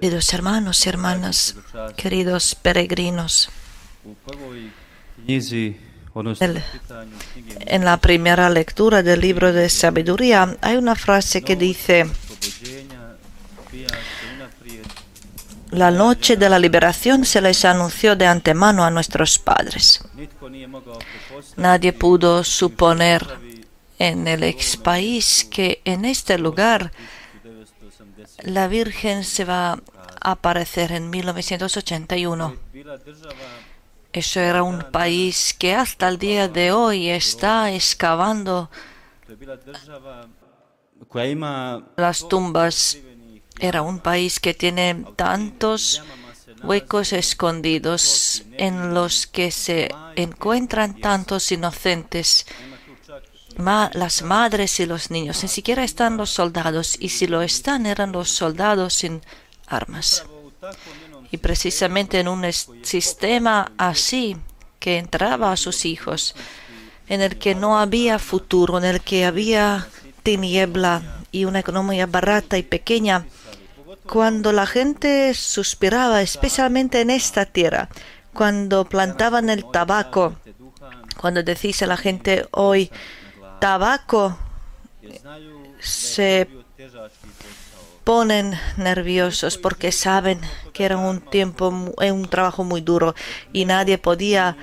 Queridos hermanos y hermanas, queridos peregrinos, El- en la primera lectura del libro de sabiduría hay una frase que dice, la noche de la liberación se les anunció de antemano a nuestros padres. Nadie pudo suponer en el ex país que en este lugar 1980. La Virgen se va a aparecer en 1981. Bila država Eso era un país que hasta el día de hoy está excavando las tumbas. Era un país que tiene tantos huecos escondidos en los que se encuentran tantos inocentes, las madres y los niños. Ni siquiera están los soldados y si lo están eran los soldados sin armas. Y precisamente en un sistema así que entraba a sus hijos, en el que no había futuro, en el que había tiniebla y una economía barata y pequeña, cuando la gente suspiraba, especialmente en esta tierra, cuando plantaban el tabaco, cuando decís a la gente hoy, tabaco, se ponen nerviosos porque saben que era un tiempo, eh, un trabajo muy duro y nadie podía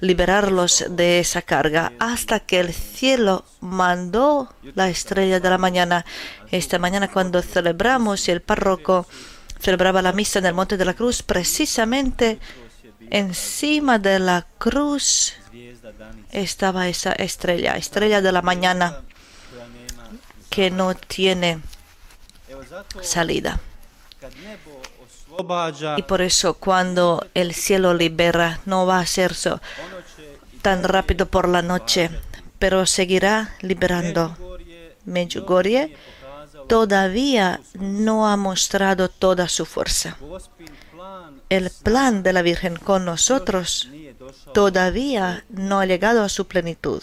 liberarlos de esa carga hasta que el cielo mandó la estrella de la mañana. Esta mañana cuando celebramos y el párroco celebraba la misa en el Monte de la Cruz, precisamente encima de la cruz estaba esa estrella, estrella de la mañana que no tiene salida. Y por eso cuando el cielo libera no va a ser so- tan rápido por la noche, pero seguirá liberando. Gorje Medjugorje todavía no ha mostrado toda su fuerza. El plan de la Virgen con nosotros. Todavía no ha llegado a su plenitud.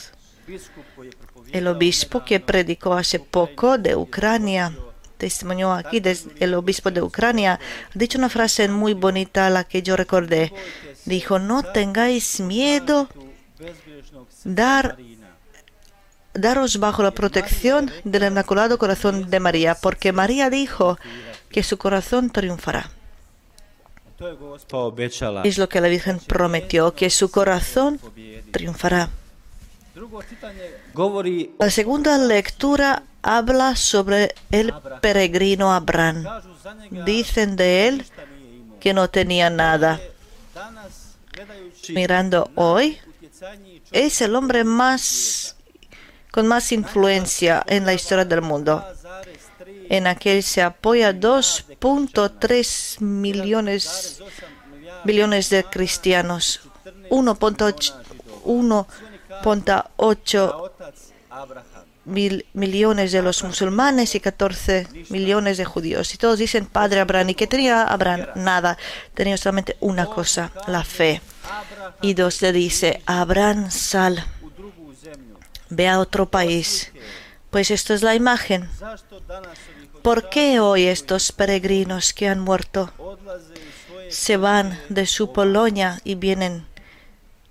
El obispo que predicó hace poco de Ucrania, testimonió aquí el obispo de Ucrania, ha dicho una frase muy bonita la que yo recordé. Dijo, no tengáis miedo daros bajo la protección del Inmaculado Corazón de María, porque María dijo que su corazón triunfará. Es lo que la Virgen prometió, que su corazón triunfará. La segunda lectura habla sobre el peregrino Abraham. Dicen de él que no tenía nada. Mirando hoy, es el hombre más con más influencia en la historia del mundo. 2,3 En aquel se apoya 2.3 millones, billones de cristianos, 1.8 1.8 otac Abraham. mil millones de los musulmanes y 14 millones de judíos. Y todos dicen Padre Abraham. ¿Y qué tenía Abraham? Nada. Tenía solamente una cosa, la fe. Y Dios le dice, Abraham, sal, ve a otro país. Pues esto es la imagen. ¿Por qué hoy estos peregrinos que han muerto se van de su Polonia y vienen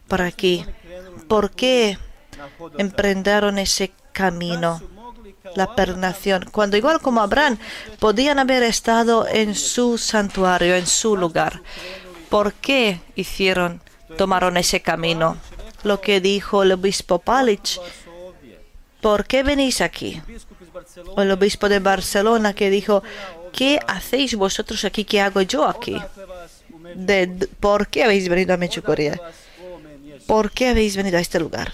para aquí? ¿Por qué emprendieron ese camino? La pernación, cuando igual como Abraham podían haber estado en su santuario, en su lugar. ¿Por qué hicieron, tomaron ese camino? Lo que dijo el obispo Palic, su ovdje. ¿Por qué venís aquí? O el obispo de Barcelona que dijo, ¿qué hacéis vosotros aquí? ¿Qué hago yo aquí? De- ¿Por qué habéis venido a mjestu. ¿Por qué habéis venido a este lugar?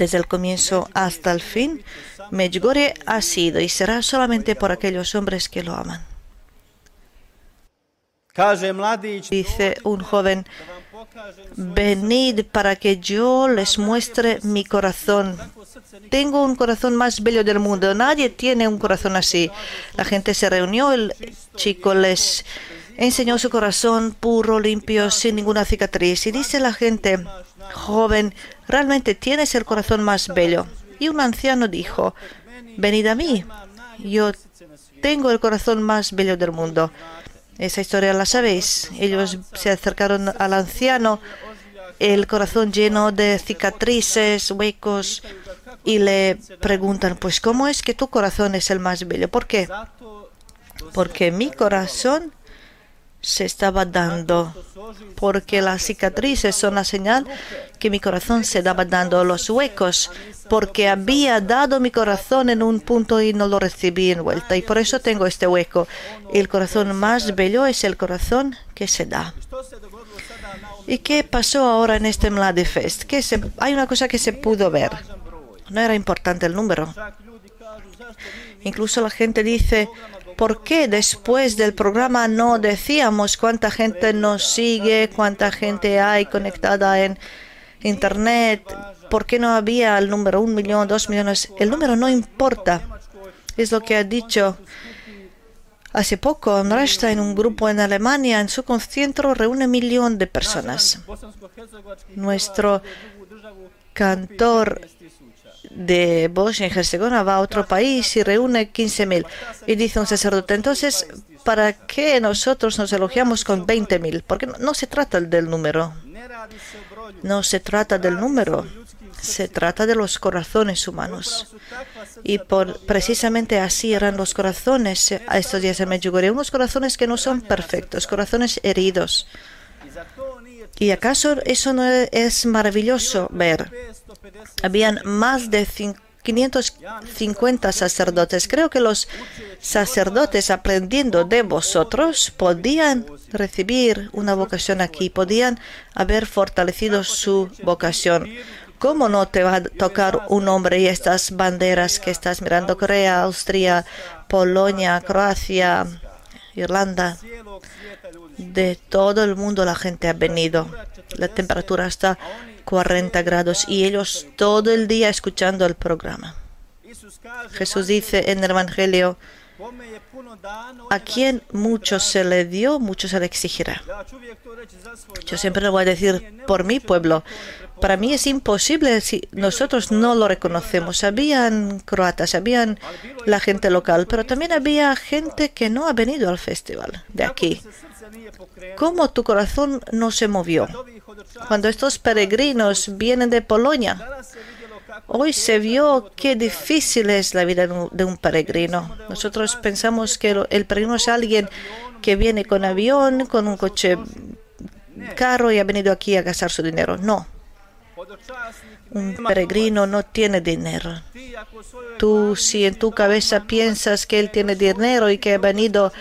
Desde el comienzo hasta el fin, Medjugorje ha sido y será solamente por aquellos hombres que lo aman. Dice un joven, venid para que yo les muestre mi corazón. Tengo un corazón más bello del mundo. Nadie tiene un corazón así. La gente se reunió, el chico les enseñó su corazón puro, limpio, sin ninguna cicatriz. Y dice la gente, joven, realmente tienes el corazón más bello. Y un anciano dijo, venid a mí, yo tengo el corazón más bello del mundo. Esa historia la sabéis. Ellos se acercaron al anciano, el corazón lleno de cicatrices, huecos, y le preguntan, pues ¿cómo es que tu corazón es el más bello? ¿Por qué? Porque mi corazón se estaba dando, porque las cicatrices son la señal que mi corazón se daba dando los huecos, porque había dado mi corazón en un punto y no lo recibí en vuelta, y por eso tengo este hueco. El corazón más bello es el corazón que se da. ¿Y qué pasó ahora en este Mladifest? Que se, hay una cosa que se pudo ver. No era importante el número. Incluso la gente dice, ¿por qué después del programa no decíamos cuánta gente nos sigue, cuánta gente hay conectada en Internet? ¿Por qué no había el número un millón, dos millones? El número no importa. Es lo que ha dicho hace poco en un grupo en Alemania. En su concierto reúne un millón de personas. Nuestro cantor de Bosnia y Herzegovina va a otro país y reúne 15.000. Y dice un sacerdote, entonces, ¿para qué nosotros nos elogiamos con 20.000? Porque no, se trata del número. No se trata del número. Se trata de los corazones humanos. Y por, precisamente así eran los corazones a estos días en Medjugorje. Unos corazones que no son perfectos, corazones heridos. ¿Y acaso eso no es maravilloso ver? Habían más de 550 sacerdotes. Creo que los sacerdotes, aprendiendo de vosotros, podían recibir una vocación aquí, podían haber fortalecido su vocación. ¿Cómo no te va a tocar un hombre y estas banderas que estás mirando? Corea, Austria, Polonia, Croacia, Irlanda. De todo el mundo la gente ha venido. La temperatura está 40 grados y ellos todo el día escuchando el programa. Jesús dice en el Evangelio, a quien mucho se le dio, mucho se le exigirá. Yo siempre lo voy a decir por mi pueblo. Para mí es imposible si nosotros no lo reconocemos. Habían croatas, habían la gente local, pero también había gente que no ha venido al festival de aquí. ¿Cómo tu corazón no se movió? Cuando estos peregrinos vienen de Polonia, hoy se vio qué difícil es la vida de un peregrino. Nosotros pensamos que el peregrino es alguien que viene con avión, con un coche caro y ha venido aquí a gastar su dinero. No. Un peregrino no tiene dinero. Tú, si en tu cabeza piensas que él tiene dinero y que ha venido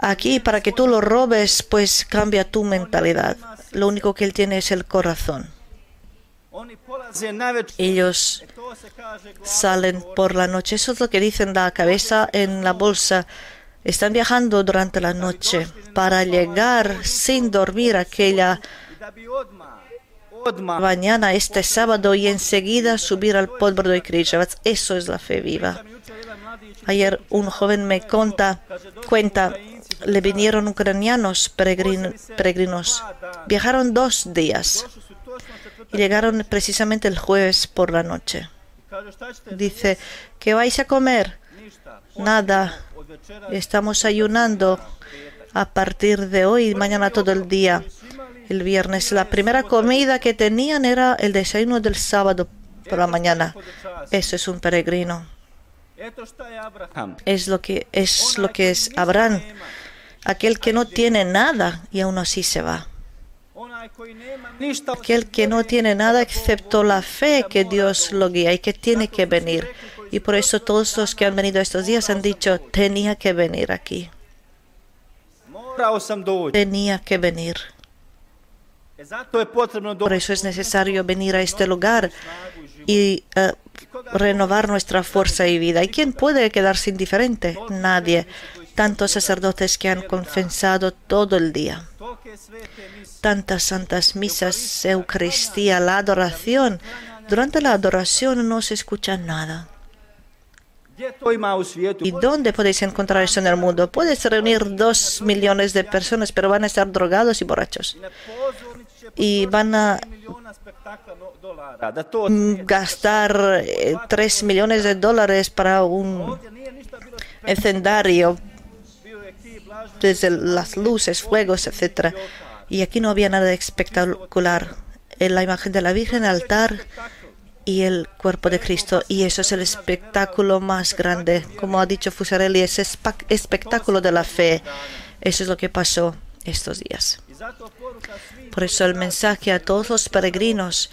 aquí para que tú lo robes, pues cambia tu mentalidad. Lo único que él tiene es el corazón. Ellos salen por la noche. Eso es lo que dicen la cabeza en la bolsa. Están viajando durante la noche para llegar sin dormir aquella mañana, este sábado, y enseguida subir al Podbrdo y Križevac. Eso es la fe viva. Ayer un joven me cuenta, cuenta le vinieron ucranianos peregrinos. Viajaron dos días y llegaron precisamente el jueves por la noche. Dice, ¿qué vais a comer? Nada. Estamos ayunando a partir de hoy y mañana todo el día. El viernes la primera comida que tenían era el desayuno del sábado por la mañana. Eso es un peregrino. Es lo que es lo que es Abraham aquel que no tiene nada y aún así se va. Aquel que no tiene nada excepto la fe que Dios lo guía y que tiene que venir. Y por eso todos los que han venido estos días han dicho, tenía que venir aquí. Tenía que venir. Por eso es necesario venir a este lugar y eh, renovar nuestra fuerza y vida. ¿Y quién puede quedarse indiferente? Nadie tantos sacerdotes que han confesado todo el día, tantas santas misas, Eucaristía, la adoración. Durante la adoración no se escucha nada. ¿Y dónde podéis encontrar eso en el mundo? Puedes reunir dos millones de personas, pero van a estar drogados y borrachos. Y van a gastar eh, 3 millones de dólares para un escenario desde las luces, fuegos, etcétera. Y aquí no había nada espectacular. En la imagen de la Virgen, el altar y el cuerpo de Cristo. Y eso es el espectáculo más grande. Como ha dicho Fusarelli, es espectáculo de la fe. Eso es lo que pasó estos días. Por eso el mensaje a todos los peregrinos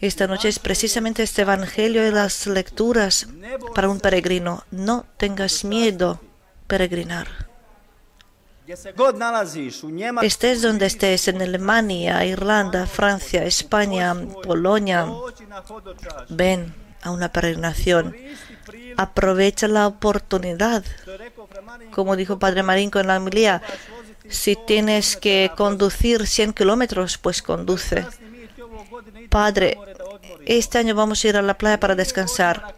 esta noche es precisamente este Evangelio y las lecturas para un peregrino. No tengas miedo peregrinar. Estés donde estés, en Alemania, Irlanda, Francia, España, Polonia, ven a una peregrinación. Aprovecha la oportunidad. Como dijo Padre Marinco en la homilía, si tienes que conducir 100 kilómetros, pues conduce. Padre, este año vamos a ir a la playa para descansar.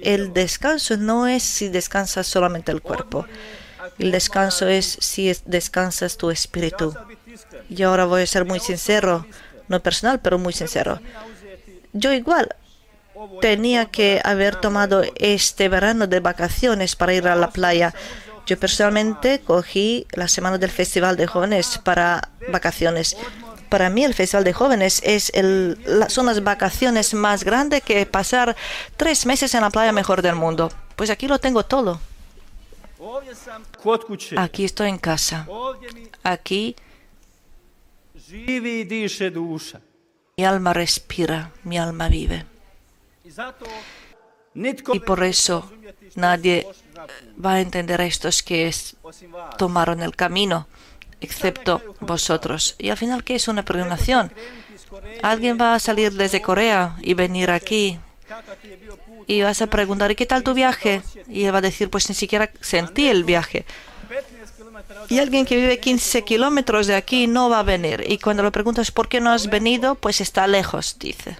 El descanso no es si descansas solamente el cuerpo. El descanso es si es- descansas tu espíritu. Y ahora voy a ser muy sincero, no personal, pero muy sincero. Yo igual tenía que haber tomado este verano de vacaciones para ir a la playa. Yo personalmente cogí la semana del Festival de Jóvenes para vacaciones. Para mí el Festival de Jóvenes es el, son las vacaciones más grandes que pasar tres meses en la playa mejor del mundo. Pues aquí lo tengo todo. Aquí estoy en casa. Aquí mi alma respira, mi alma vive. Y por eso nadie va a entender estos que es- tomaron el camino, excepto vosotros. Y al final, ¿qué es una peregrinación? Alguien va a salir desde Corea y venir aquí y vas a preguntar, ¿y qué tal tu viaje? Y él va a decir, pues ni siquiera sentí el viaje. 15 km od Y alguien que vive 15 kilómetros de aquí no va a venir. Y cuando le preguntas, ¿por qué no has venido? Pues está lejos, dice.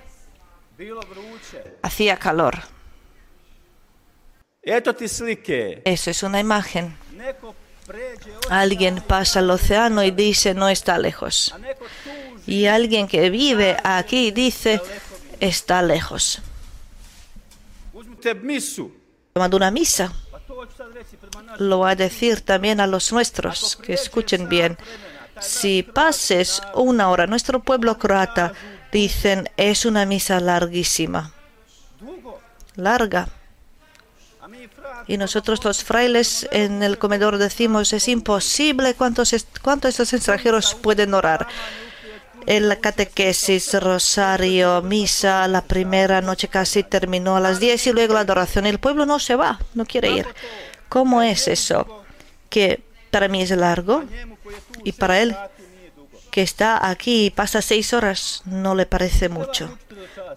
Hacía calor. Eso es una imagen. Alguien pasa el océano y dice, no está lejos. Y alguien que vive aquí dice, está lejos. Misu. Tomando una misa, lo va a decir también a los nuestros, que escuchen bien. Si pases una hora, nuestro pueblo croata, dicen, es una misa larguísima, larga. Y nosotros los frailes en el comedor decimos, es imposible cuántos, cuántos estos extranjeros pueden orar. En la catequesis, rosario, misa, la primera noche casi terminó a las 10 y luego la adoración. El pueblo no se va, no quiere ir. ¿Cómo es eso? Que para mí es largo y para él que está aquí y pasa seis horas no le parece mucho.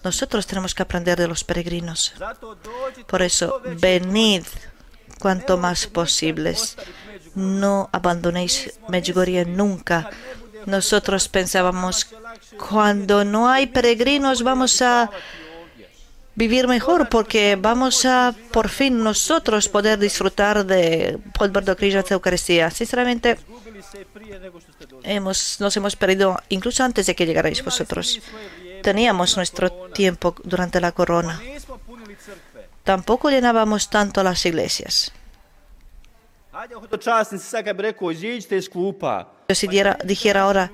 Nosotros tenemos que aprender de los peregrinos. Por eso, venid cuanto más posibles. No abandonéis Medjugorje nunca. Nosotros pensábamos, cuando no hay peregrinos vamos a vivir mejor porque vamos a por fin nosotros poder disfrutar de Podbrdo Križa de Eucaristía. Sinceramente, hemos, nos hemos perdido incluso antes de que llegarais vosotros. Teníamos nuestro tiempo durante la corona. Tampoco llenábamos tanto las iglesias. Si dijera ahora,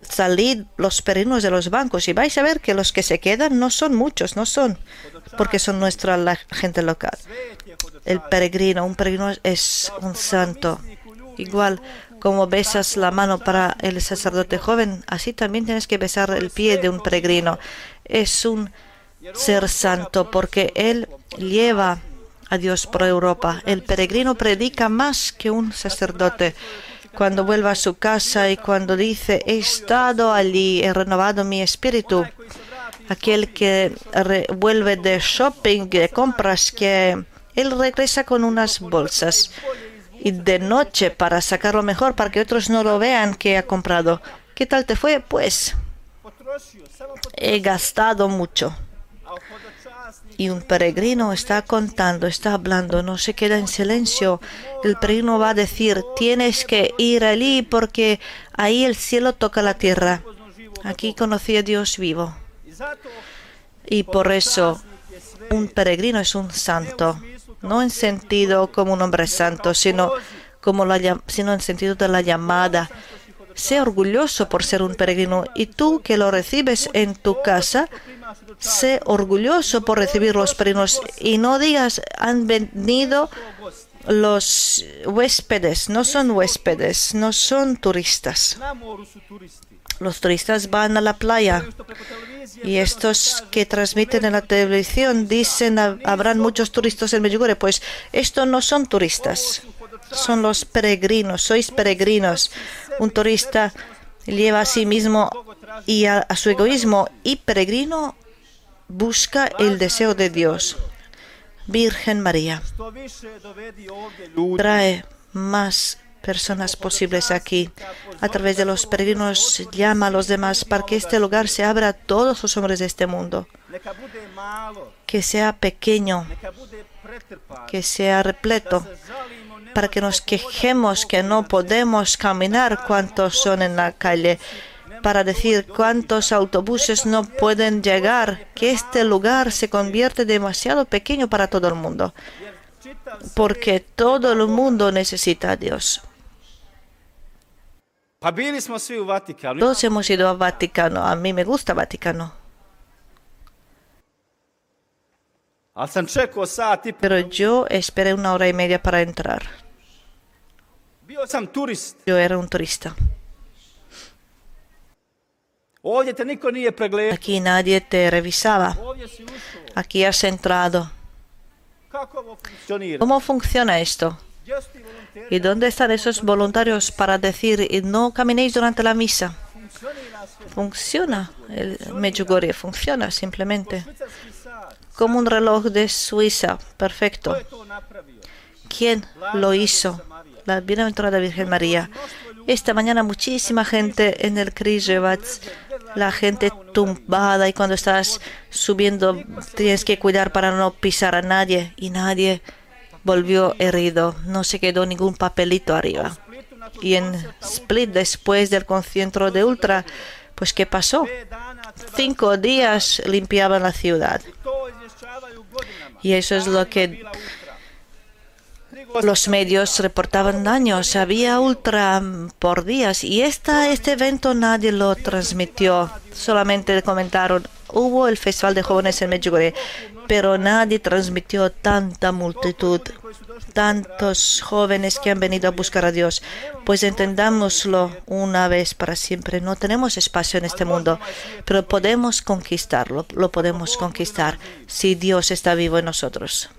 salid los peregrinos de los bancos y vais a ver que los que se quedan no son muchos, no son, porque son nuestra la gente local. El peregrino, un peregrino es un santo. Igual como besas la mano para el sacerdote joven, así también tienes que besar el pie de un peregrino. Es un ser santo porque él lleva a Dios por Europa. El peregrino predica más que un sacerdote. Cuando vuelve a su casa y cuando dice, he estado allí, he renovado mi espíritu. Aquel que vuelve de shopping, de compras, que él regresa con unas bolsas y de noche para sacarlo mejor, para que otros no lo vean que ha comprado. ¿Qué tal te fue? Pues he gastado mucho. Y un peregrino está contando, está hablando, no se queda en silencio. El peregrino va a decir, tienes que ir allí porque ahí el cielo toca la tierra. Aquí conocí a Dios vivo. Y por eso un peregrino es un santo, no en sentido como un hombre santo, sino, como la, sino en sentido de la llamada. Sé orgulloso por ser un peregrino y tú que lo recibes en tu casa, sé orgulloso por recibir los peregrinos y no digas han venido los huéspedes, no son huéspedes, no son turistas. Los turistas van a la playa y estos que transmiten en la televisión dicen habrán muchos turistas en Medjugorje. Pues estos no son turistas, son los peregrinos, sois peregrinos. Un turista lleva a sí mismo y a su egoísmo y peregrino busca el deseo de Dios. Virgen María, trae más personas posibles aquí. A través de los peregrinos llama a los demás para que este lugar se abra a todos los hombres de este mundo. Que sea pequeño, que sea repleto, para que nos quejemos que no podemos caminar cuantos son en la calle, para decir cuántos autobuses no pueden llegar, que este lugar se convierte demasiado pequeño para todo el mundo, porque todo el mundo necesita a Dios. Todos hemos ido a Vaticano. A mí me gusta Vaticano. Pero yo esperé una hora y media para entrar. Yo era un turista. Aquí nadie te revisaba. Aquí has entrado. ¿Cómo funciona esto? ¿Y dónde están esos voluntarios para decir no caminéis durante la misa? Funciona. El Medjugorje funciona simplemente. Como un reloj de Suiza. Perfecto. ¿Quién lo hizo? La Bienaventurada Virgen María. Esta mañana muchísima gente en el Križevac, la gente tumbada y cuando estás subiendo tienes que cuidar para no pisar a nadie y nadie volvió herido, no se quedó ningún papelito arriba. Y en Split, después del concierto de Ultra, pues ¿qué pasó? Cinco días limpiaban la ciudad. Y eso es lo que los medios reportaban daños. Había ultra por días y esta, este evento nadie lo transmitió. Solamente comentaron, hubo el Festival de Jóvenes en Medjugorje, pero nadie transmitió tanta multitud, tantos jóvenes que han venido a buscar a Dios. Pues entendámoslo una vez para siempre. No tenemos espacio en este mundo, pero podemos conquistarlo, lo podemos conquistar si Dios está vivo en nosotros.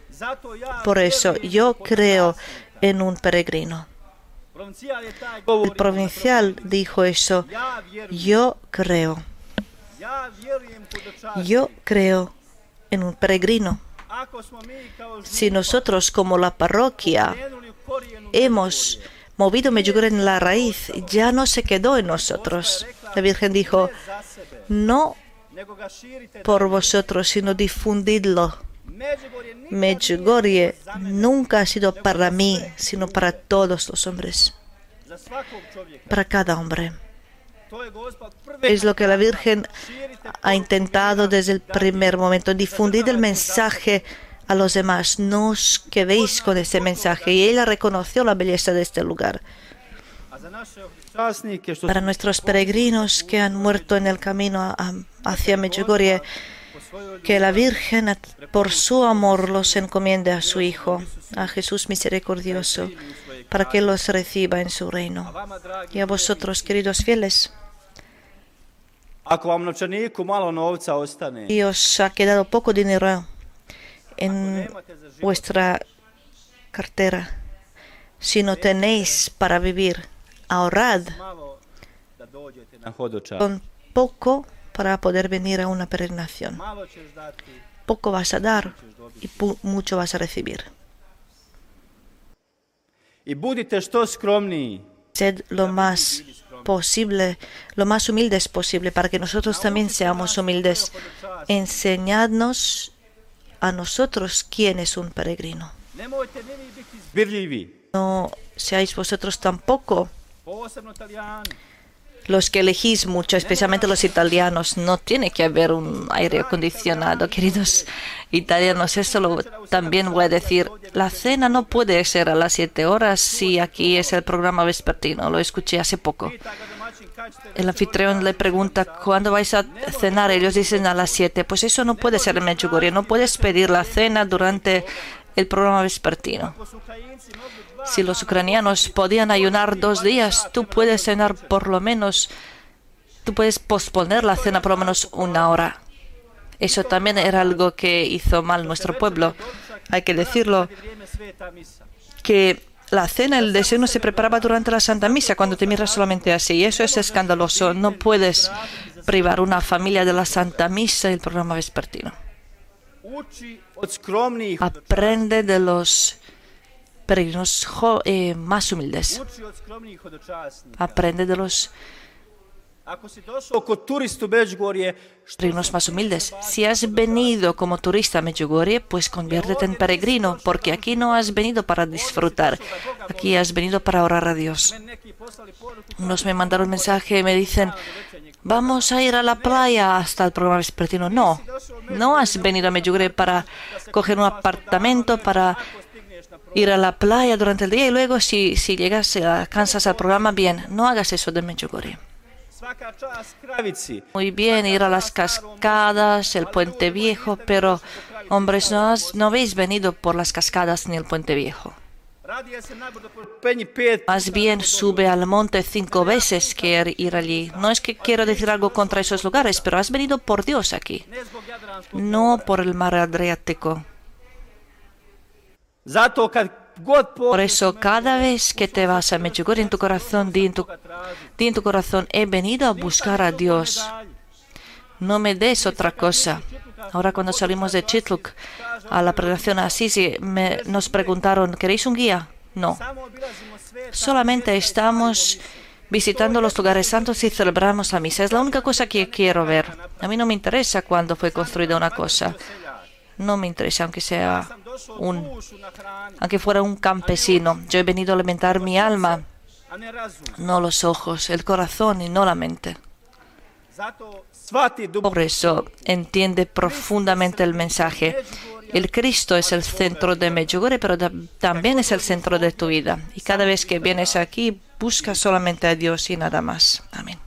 Por eso yo creo en un peregrino. El provincial dijo eso. Yo creo. Yo creo en un peregrino. Si nosotros como la parroquia hemos movido Medjugorje en la raíz, ya no se quedó en nosotros. La Virgen dijo, no por vosotros, sino difundidlo. Medjugorje nunca ha sido para mí, sino para todos los hombres, para cada hombre. Es lo que la Virgen ha intentado desde el primer momento, difundir el mensaje a los demás. No os quedéis con ese mensaje. Y ella reconoció la belleza de este lugar. Para nuestros peregrinos que han muerto en el camino hacia Medjugorje, que la Virgen por su amor los encomiende a su Hijo, a Jesús misericordioso, para que los reciba en su reino. Y a vosotros, queridos fieles, y os ha quedado poco dinero en vuestra cartera, si no tenéis para vivir, ahorrad con poco para poder venir a una peregrinación. Poco vas a dar y mucho vas a recibir. Sed lo más posible, lo más humildes posible, para que nosotros también seamos humildes. Enseñadnos a nosotros quién es un peregrino. No seáis vosotros tampoco los que elegís mucho, especialmente los italianos, no tiene que haber un aire acondicionado. Queridos italianos, eso lo, también voy a decir. La cena no puede ser a las 7 horas si aquí es el programa vespertino. Lo escuché hace poco. El anfitrión le pregunta, ¿cuándo vais a cenar? Ellos dicen a las 7. Pues eso no puede ser en Medjugorje. No puedes pedir la cena durante el programa vespertino. Si los ucranianos podían ayunar dos días, tú puedes cenar por lo menos, tú puedes posponer la cena por lo menos una hora. Eso también era algo que hizo mal nuestro pueblo. Hay que decirlo, que la cena, el deseo se preparaba durante la Santa Misa, cuando te miras solamente así. Y eso es escandaloso. No puedes privar una familia de la Santa Misa y el programa vespertino. Aprende de los peregrinos eh, más humildes. Aprende de los peregrinos más humildes. Si has venido como turista a Medjugorje, pues conviértete en peregrino, porque aquí no has venido para disfrutar, aquí has venido para orar a Dios. Unos me mandaron un mensaje y me dicen, vamos a ir a la playa hasta el programa vespertino. No, no has venido a Medjugorje para coger un apartamento, para ir a la playa durante el día y luego si, si llegas a cansas al programa, bien, no hagas eso de Medjugorje. Muy bien, ir a las cascadas, el puente viejo, pero hombres, no, no habéis venido por las cascadas ni el puente viejo. Más bien sube al monte cinco veces que ir allí. No es que quiero decir algo contra esos lugares, pero has venido por Dios aquí, no por el mar Adriático. Por eso, cada vez que te vas a Medjugorje en tu corazón, di en tu, en tu corazón, he venido a buscar a Dios. No me des otra cosa. Ahora cuando salimos de Chitluk a la predicación a Assisi, me, nos preguntaron, ¿queréis un guía? No. Solamente estamos visitando los lugares santos y celebramos la misa. Es la única cosa que quiero ver. A mí no me interesa cuándo fue construida una cosa. No me interesa, aunque sea un, aunque fuera un campesino. Yo he venido a alimentar mi alma, no los ojos, el corazón y no la mente. Por eso entiende profundamente el mensaje. El Cristo es el centro de Medjugorje, pero también es el centro de tu vida. Y cada vez que vienes aquí, busca solamente a Dios y nada más. Amén.